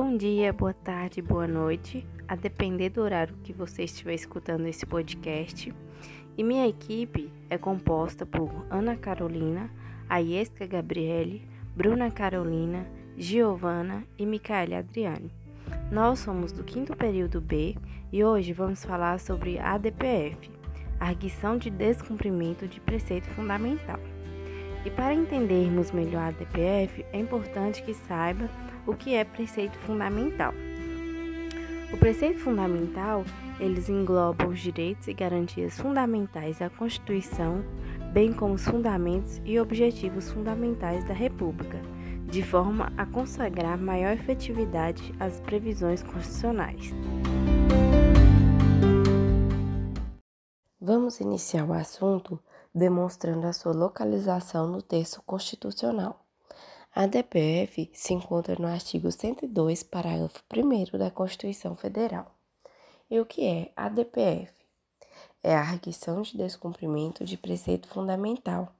Bom dia, boa tarde, boa noite, a depender do horário que você estiver escutando esse podcast. E minha equipe é composta por Ana Carolina, Aiesca Gabriele, Bruna Carolina, Giovana e Micaele Adriane. Nós somos do quinto período B e hoje vamos falar sobre ADPF, Arguição de Descumprimento de Preceito Fundamental. E para entendermos melhor a ADPF, é importante que saiba o que é preceito fundamental. O preceito fundamental, eles englobam os direitos e garantias fundamentais da Constituição, bem como os fundamentos e objetivos fundamentais da República, de forma a consagrar maior efetividade às previsões constitucionais. Vamos iniciar o assunto demonstrando a sua localização no texto constitucional. A DPF se encontra no artigo 102, parágrafo 1 da Constituição Federal. E o que é a DPF? É a arguição de descumprimento de preceito fundamental.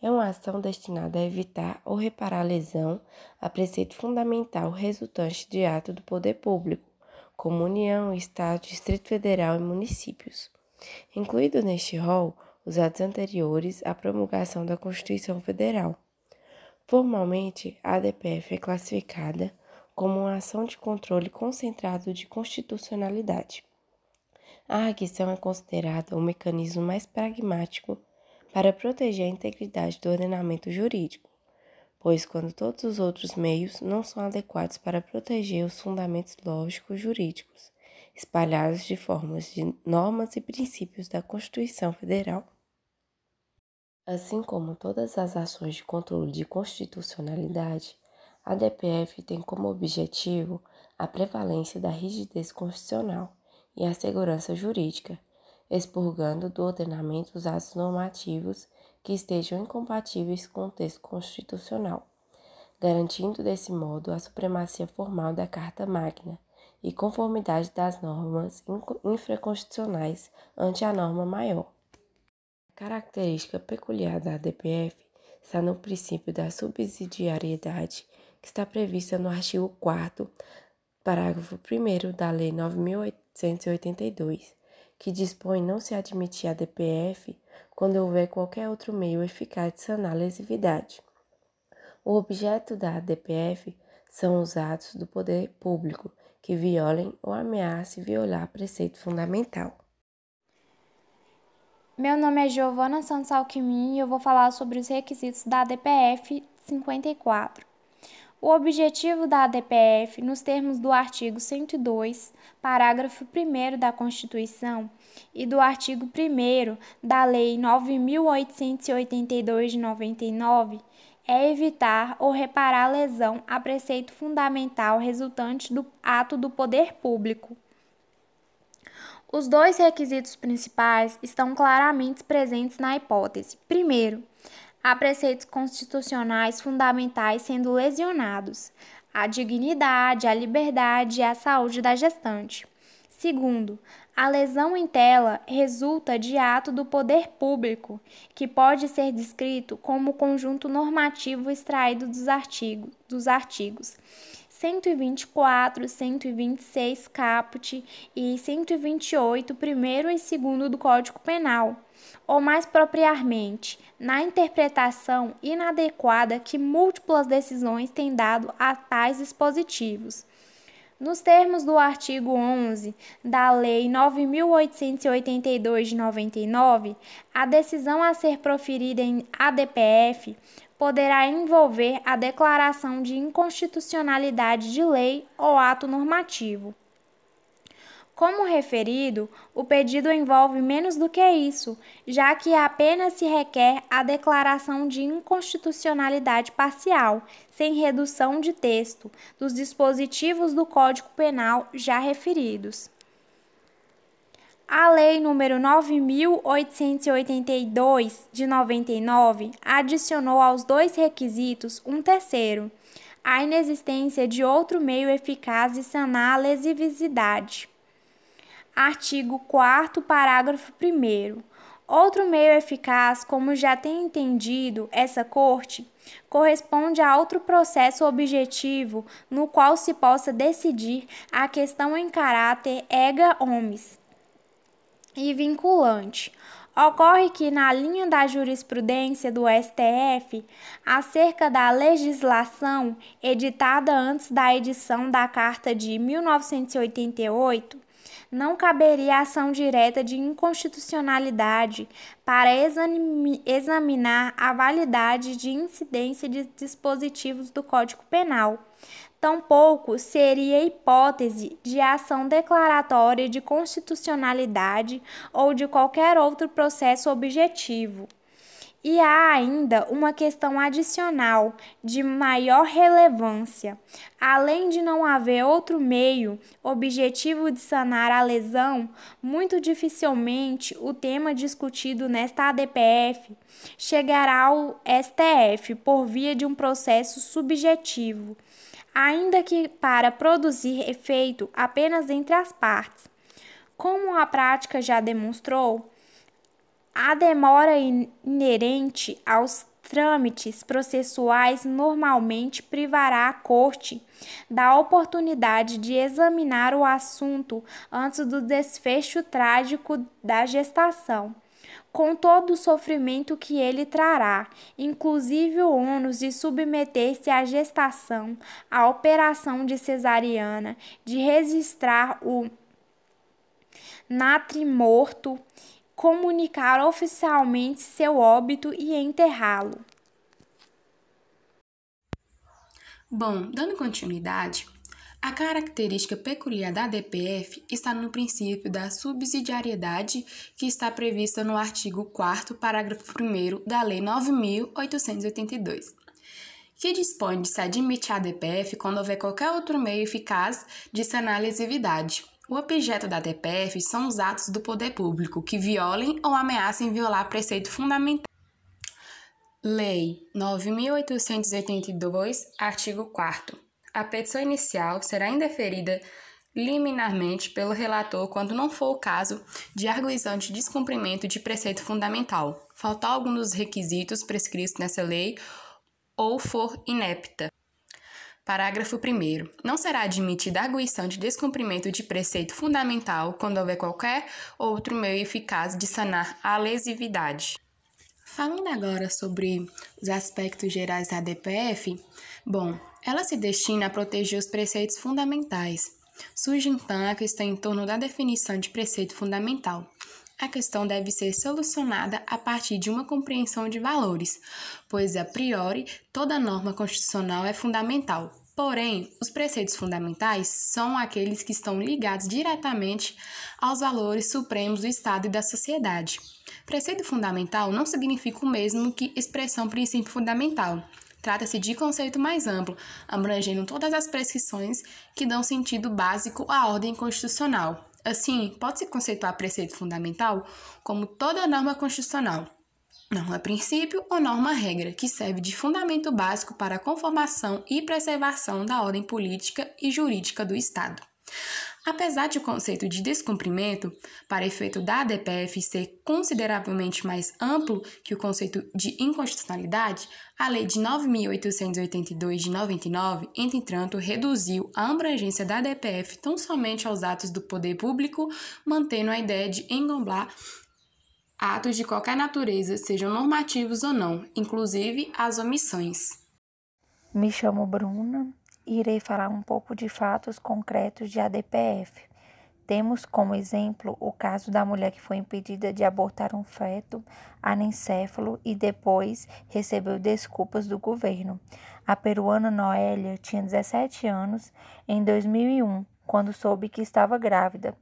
É uma ação destinada a evitar ou reparar a lesão a preceito fundamental resultante de ato do poder público, como União, Estado, Distrito Federal e municípios. Incluído neste rol os atos anteriores à promulgação da Constituição Federal. Formalmente, a ADPF é classificada como uma ação de controle concentrado de constitucionalidade. A arguição é considerada o mecanismo mais pragmático para proteger a integridade do ordenamento jurídico, pois quando todos os outros meios não são adequados para proteger os fundamentos lógicos jurídicos, espalhados de formas de normas e princípios da Constituição Federal. Assim como todas as ações de controle de constitucionalidade, a DPF tem como objetivo a prevalência da rigidez constitucional e a segurança jurídica, expurgando do ordenamento os atos normativos que estejam incompatíveis com o texto constitucional, garantindo desse modo a supremacia formal da Carta Magna e conformidade das normas infraconstitucionais ante a norma maior. Característica peculiar da ADPF está no princípio da subsidiariedade, que está prevista no artigo 4 parágrafo 1 da Lei 9.882, que dispõe não se admitir a DPF quando houver qualquer outro meio eficaz de sanar a lesividade. O objeto da ADPF são os atos do poder público que violem ou ameacem violar preceito fundamental. Meu nome é Giovana Santos Alquimim e eu vou falar sobre os requisitos da ADPF 54. O objetivo da ADPF, nos termos do artigo 102, parágrafo 1 da Constituição e do artigo 1 da Lei 9882 de 99, é evitar ou reparar lesão a preceito fundamental resultante do ato do poder público os dois requisitos principais estão claramente presentes na hipótese. Primeiro, há preceitos constitucionais fundamentais sendo lesionados: a dignidade, a liberdade e a saúde da gestante. Segundo, a lesão em tela resulta de ato do poder público, que pode ser descrito como conjunto normativo extraído dos dos artigos 124, 126 caput e 128, primeiro e segundo do Código Penal, ou mais propriamente, na interpretação inadequada que múltiplas decisões têm dado a tais dispositivos. Nos termos do artigo 11 da Lei 9882 de 99, a decisão a ser proferida em ADPF poderá envolver a declaração de inconstitucionalidade de lei ou ato normativo. Como referido, o pedido envolve menos do que isso, já que apenas se requer a declaração de inconstitucionalidade parcial, sem redução de texto, dos dispositivos do Código Penal já referidos. A Lei nº 9.882 de 99 adicionou aos dois requisitos um terceiro, a inexistência de outro meio eficaz de sanar a lesividade. Artigo 4 parágrafo 1 Outro meio eficaz, como já tem entendido essa corte, corresponde a outro processo objetivo no qual se possa decidir a questão em caráter ega omnes e vinculante. Ocorre que, na linha da jurisprudência do STF acerca da legislação editada antes da edição da Carta de 1988, não caberia ação direta de inconstitucionalidade para examinar a validade de incidência de dispositivos do Código Penal. Tampouco seria hipótese de ação declaratória de constitucionalidade ou de qualquer outro processo objetivo. E há ainda uma questão adicional de maior relevância. Além de não haver outro meio objetivo de sanar a lesão, muito dificilmente o tema discutido nesta ADPF chegará ao STF por via de um processo subjetivo, ainda que para produzir efeito apenas entre as partes. Como a prática já demonstrou, a demora inerente aos trâmites processuais normalmente privará a Corte da oportunidade de examinar o assunto antes do desfecho trágico da gestação, com todo o sofrimento que ele trará, inclusive o ônus de submeter-se à gestação, à operação de cesariana, de registrar o natrimorto comunicar oficialmente seu óbito e enterrá-lo. Bom, dando continuidade, a característica peculiar da DPF está no princípio da subsidiariedade que está prevista no artigo 4 parágrafo 1 da Lei 9882, que dispõe de se admitir a DPF quando houver qualquer outro meio eficaz de sanar a lesividade, o objeto da DPF são os atos do poder público que violem ou ameacem violar preceito fundamental. Lei 9.882, artigo 4. A petição inicial será indeferida liminarmente pelo relator quando não for o caso de arguição de descumprimento de preceito fundamental, faltar algum dos requisitos prescritos nessa lei ou for inepta. Parágrafo 1. Não será admitida arguição de descumprimento de preceito fundamental quando houver qualquer outro meio eficaz de sanar a lesividade. Falando agora sobre os aspectos gerais da DPF, bom, ela se destina a proteger os preceitos fundamentais. Surge então a questão em torno da definição de preceito fundamental. A questão deve ser solucionada a partir de uma compreensão de valores, pois a priori toda norma constitucional é fundamental, Porém, os preceitos fundamentais são aqueles que estão ligados diretamente aos valores supremos do Estado e da sociedade. Preceito fundamental não significa o mesmo que expressão princípio fundamental. Trata-se de conceito mais amplo, abrangendo todas as prescrições que dão sentido básico à ordem constitucional. Assim, pode-se conceituar preceito fundamental como toda norma constitucional Norma princípio ou norma regra, que serve de fundamento básico para a conformação e preservação da ordem política e jurídica do Estado. Apesar de o conceito de descumprimento, para efeito da ADPF ser consideravelmente mais amplo que o conceito de inconstitucionalidade, a Lei de 9.882 de 99, entretanto, reduziu a abrangência da ADPF tão somente aos atos do poder público, mantendo a ideia de englobar atos de qualquer natureza, sejam normativos ou não, inclusive as omissões. Me chamo Bruna irei falar um pouco de fatos concretos de ADPF. Temos como exemplo o caso da mulher que foi impedida de abortar um feto anencéfalo e depois recebeu desculpas do governo. A peruana Noélia tinha 17 anos em 2001, quando soube que estava grávida.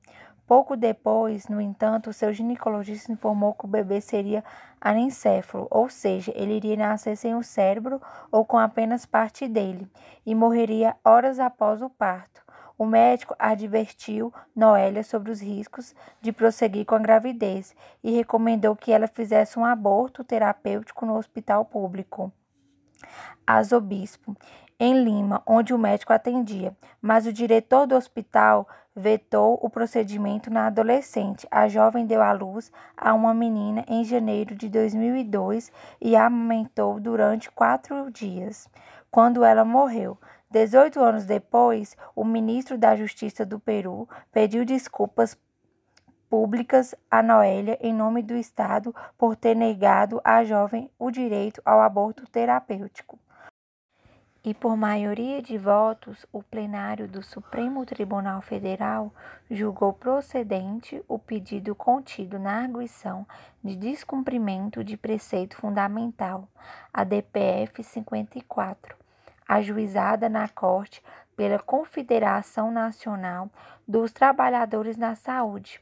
Pouco depois, no entanto, seu ginecologista informou que o bebê seria anencéfalo, ou seja, ele iria nascer sem o cérebro ou com apenas parte dele, e morreria horas após o parto. O médico advertiu Noélia sobre os riscos de prosseguir com a gravidez e recomendou que ela fizesse um aborto terapêutico no hospital público. Asobispo. Em Lima, onde o médico atendia, mas o diretor do hospital vetou o procedimento na adolescente. A jovem deu à luz a uma menina em janeiro de 2002 e a amamentou durante quatro dias, quando ela morreu. Dezoito anos depois, o ministro da Justiça do Peru pediu desculpas públicas a Noélia em nome do Estado por ter negado à jovem o direito ao aborto terapêutico. E por maioria de votos, o plenário do Supremo Tribunal Federal julgou procedente o pedido contido na arguição de descumprimento de preceito fundamental, a DPF 54, ajuizada na Corte pela Confederação Nacional dos Trabalhadores na Saúde,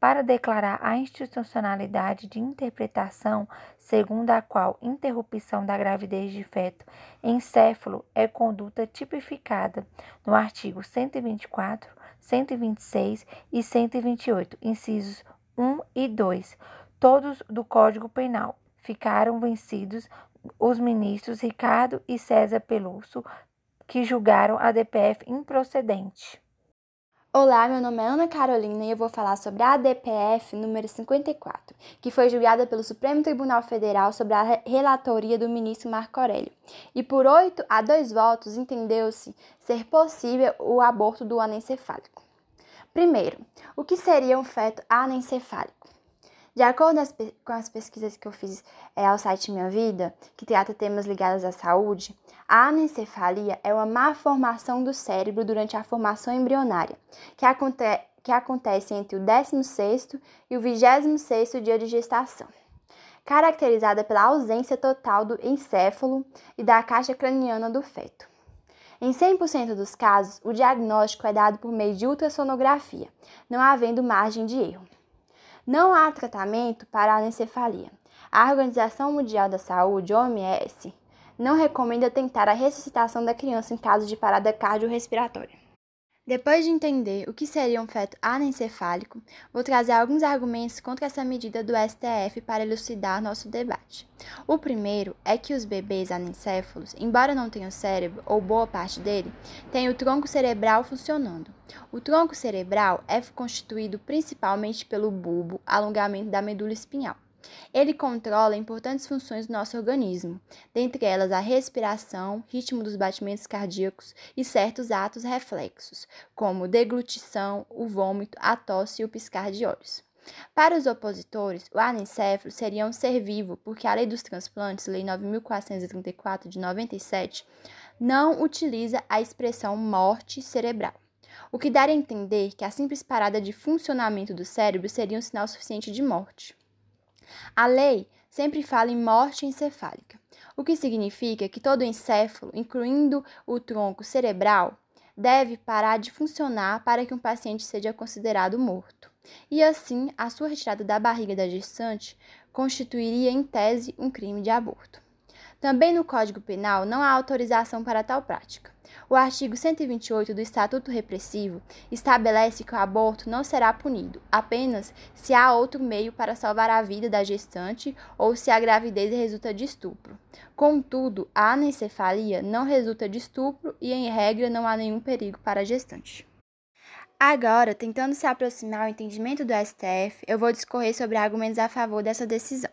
para declarar a institucionalidade de interpretação segundo a qual interrupção da gravidez de feto encéfalo é conduta tipificada no artigo 124, 126 e 128, incisos 1 e 2, todos do Código Penal. Ficaram vencidos os ministros Ricardo e César Peluso, que julgaram a DPF improcedente. Olá, meu nome é Ana Carolina e eu vou falar sobre a ADPF número 54, que foi julgada pelo Supremo Tribunal Federal sobre a relatoria do ministro Marco Aurélio. E por 8 a 2 votos entendeu-se ser possível o aborto do anencefálico. Primeiro, o que seria um feto anencefálico? De acordo com as pesquisas que eu fiz é, ao site Minha Vida, que trata temas ligados à saúde, a anencefalia é uma má formação do cérebro durante a formação embrionária, que, aconte que acontece entre o 16º e o 26º dia de gestação, caracterizada pela ausência total do encéfalo e da caixa craniana do feto. Em 100% dos casos, o diagnóstico é dado por meio de ultrassonografia, não havendo margem de erro. Não há tratamento para a anencefalia. A Organização Mundial da Saúde, OMS, não recomenda tentar a ressuscitação da criança em caso de parada cardiorrespiratória. Depois de entender o que seria um feto anencefálico, vou trazer alguns argumentos contra essa medida do STF para elucidar nosso debate. O primeiro é que os bebês anencéfalos, embora não tenham cérebro ou boa parte dele, têm o tronco cerebral funcionando. O tronco cerebral é constituído principalmente pelo bulbo, alongamento da medula espinhal. Ele controla importantes funções do nosso organismo, dentre elas a respiração, ritmo dos batimentos cardíacos e certos atos reflexos, como deglutição, o vômito, a tosse e o piscar de olhos. Para os opositores, o anencéfalo seria um ser vivo, porque a Lei dos Transplantes, Lei 9.434 de 97, não utiliza a expressão morte cerebral, o que dá a entender que a simples parada de funcionamento do cérebro seria um sinal suficiente de morte. A lei sempre fala em morte encefálica, o que significa que todo encéfalo, incluindo o tronco cerebral, deve parar de funcionar para que um paciente seja considerado morto. E assim, a sua retirada da barriga da gestante constituiria, em tese, um crime de aborto. Também no Código Penal não há autorização para tal prática. O artigo 128 do Estatuto Repressivo estabelece que o aborto não será punido apenas se há outro meio para salvar a vida da gestante ou se a gravidez resulta de estupro. Contudo, a anencefalia não resulta de estupro e, em regra, não há nenhum perigo para a gestante. Agora, tentando se aproximar ao entendimento do STF, eu vou discorrer sobre argumentos a favor dessa decisão.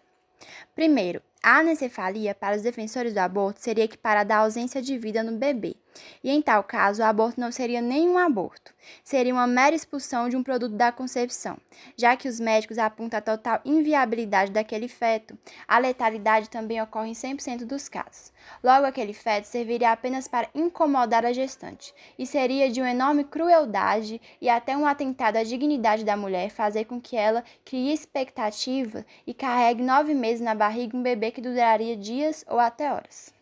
Primeiro, a anencefalia para os defensores do aborto seria equiparada à ausência de vida no bebê, e em tal caso o aborto não seria nenhum aborto, seria uma mera expulsão de um produto da concepção, já que os médicos apontam a total inviabilidade daquele feto. A letalidade também ocorre em 100% dos casos. Logo, aquele feto serviria apenas para incomodar a gestante, e seria de uma enorme crueldade e até um atentado à dignidade da mulher fazer com que ela crie expectativa e carregue nove meses na barriga um bebê que duraria dias ou até horas.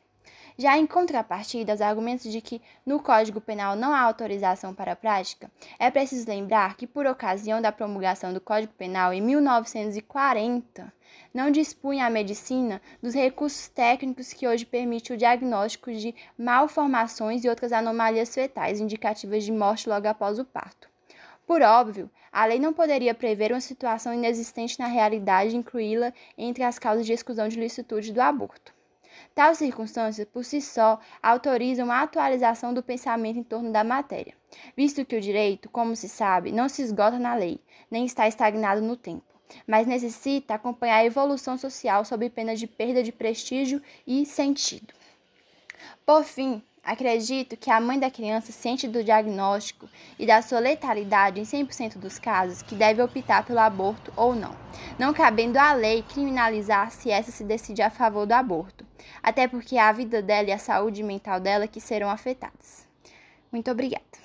Já em contrapartida aos argumentos de que no Código Penal não há autorização para a prática, é preciso lembrar que, por ocasião da promulgação do Código Penal em 1940, não dispunha a medicina dos recursos técnicos que hoje permitem o diagnóstico de malformações e outras anomalias fetais indicativas de morte logo após o parto. Por óbvio, a lei não poderia prever uma situação inexistente na realidade e incluí-la entre as causas de exclusão de licitude do aborto. Tal circunstância, por si só, autoriza uma atualização do pensamento em torno da matéria, visto que o direito, como se sabe, não se esgota na lei, nem está estagnado no tempo, mas necessita acompanhar a evolução social sob pena de perda de prestígio e sentido. Por fim, Acredito que a mãe da criança ciente do diagnóstico e da sua letalidade em 100% dos casos que deve optar pelo aborto ou não, não cabendo à lei criminalizar se essa se decide a favor do aborto, até porque é a vida dela e a saúde mental dela que serão afetadas. Muito obrigada.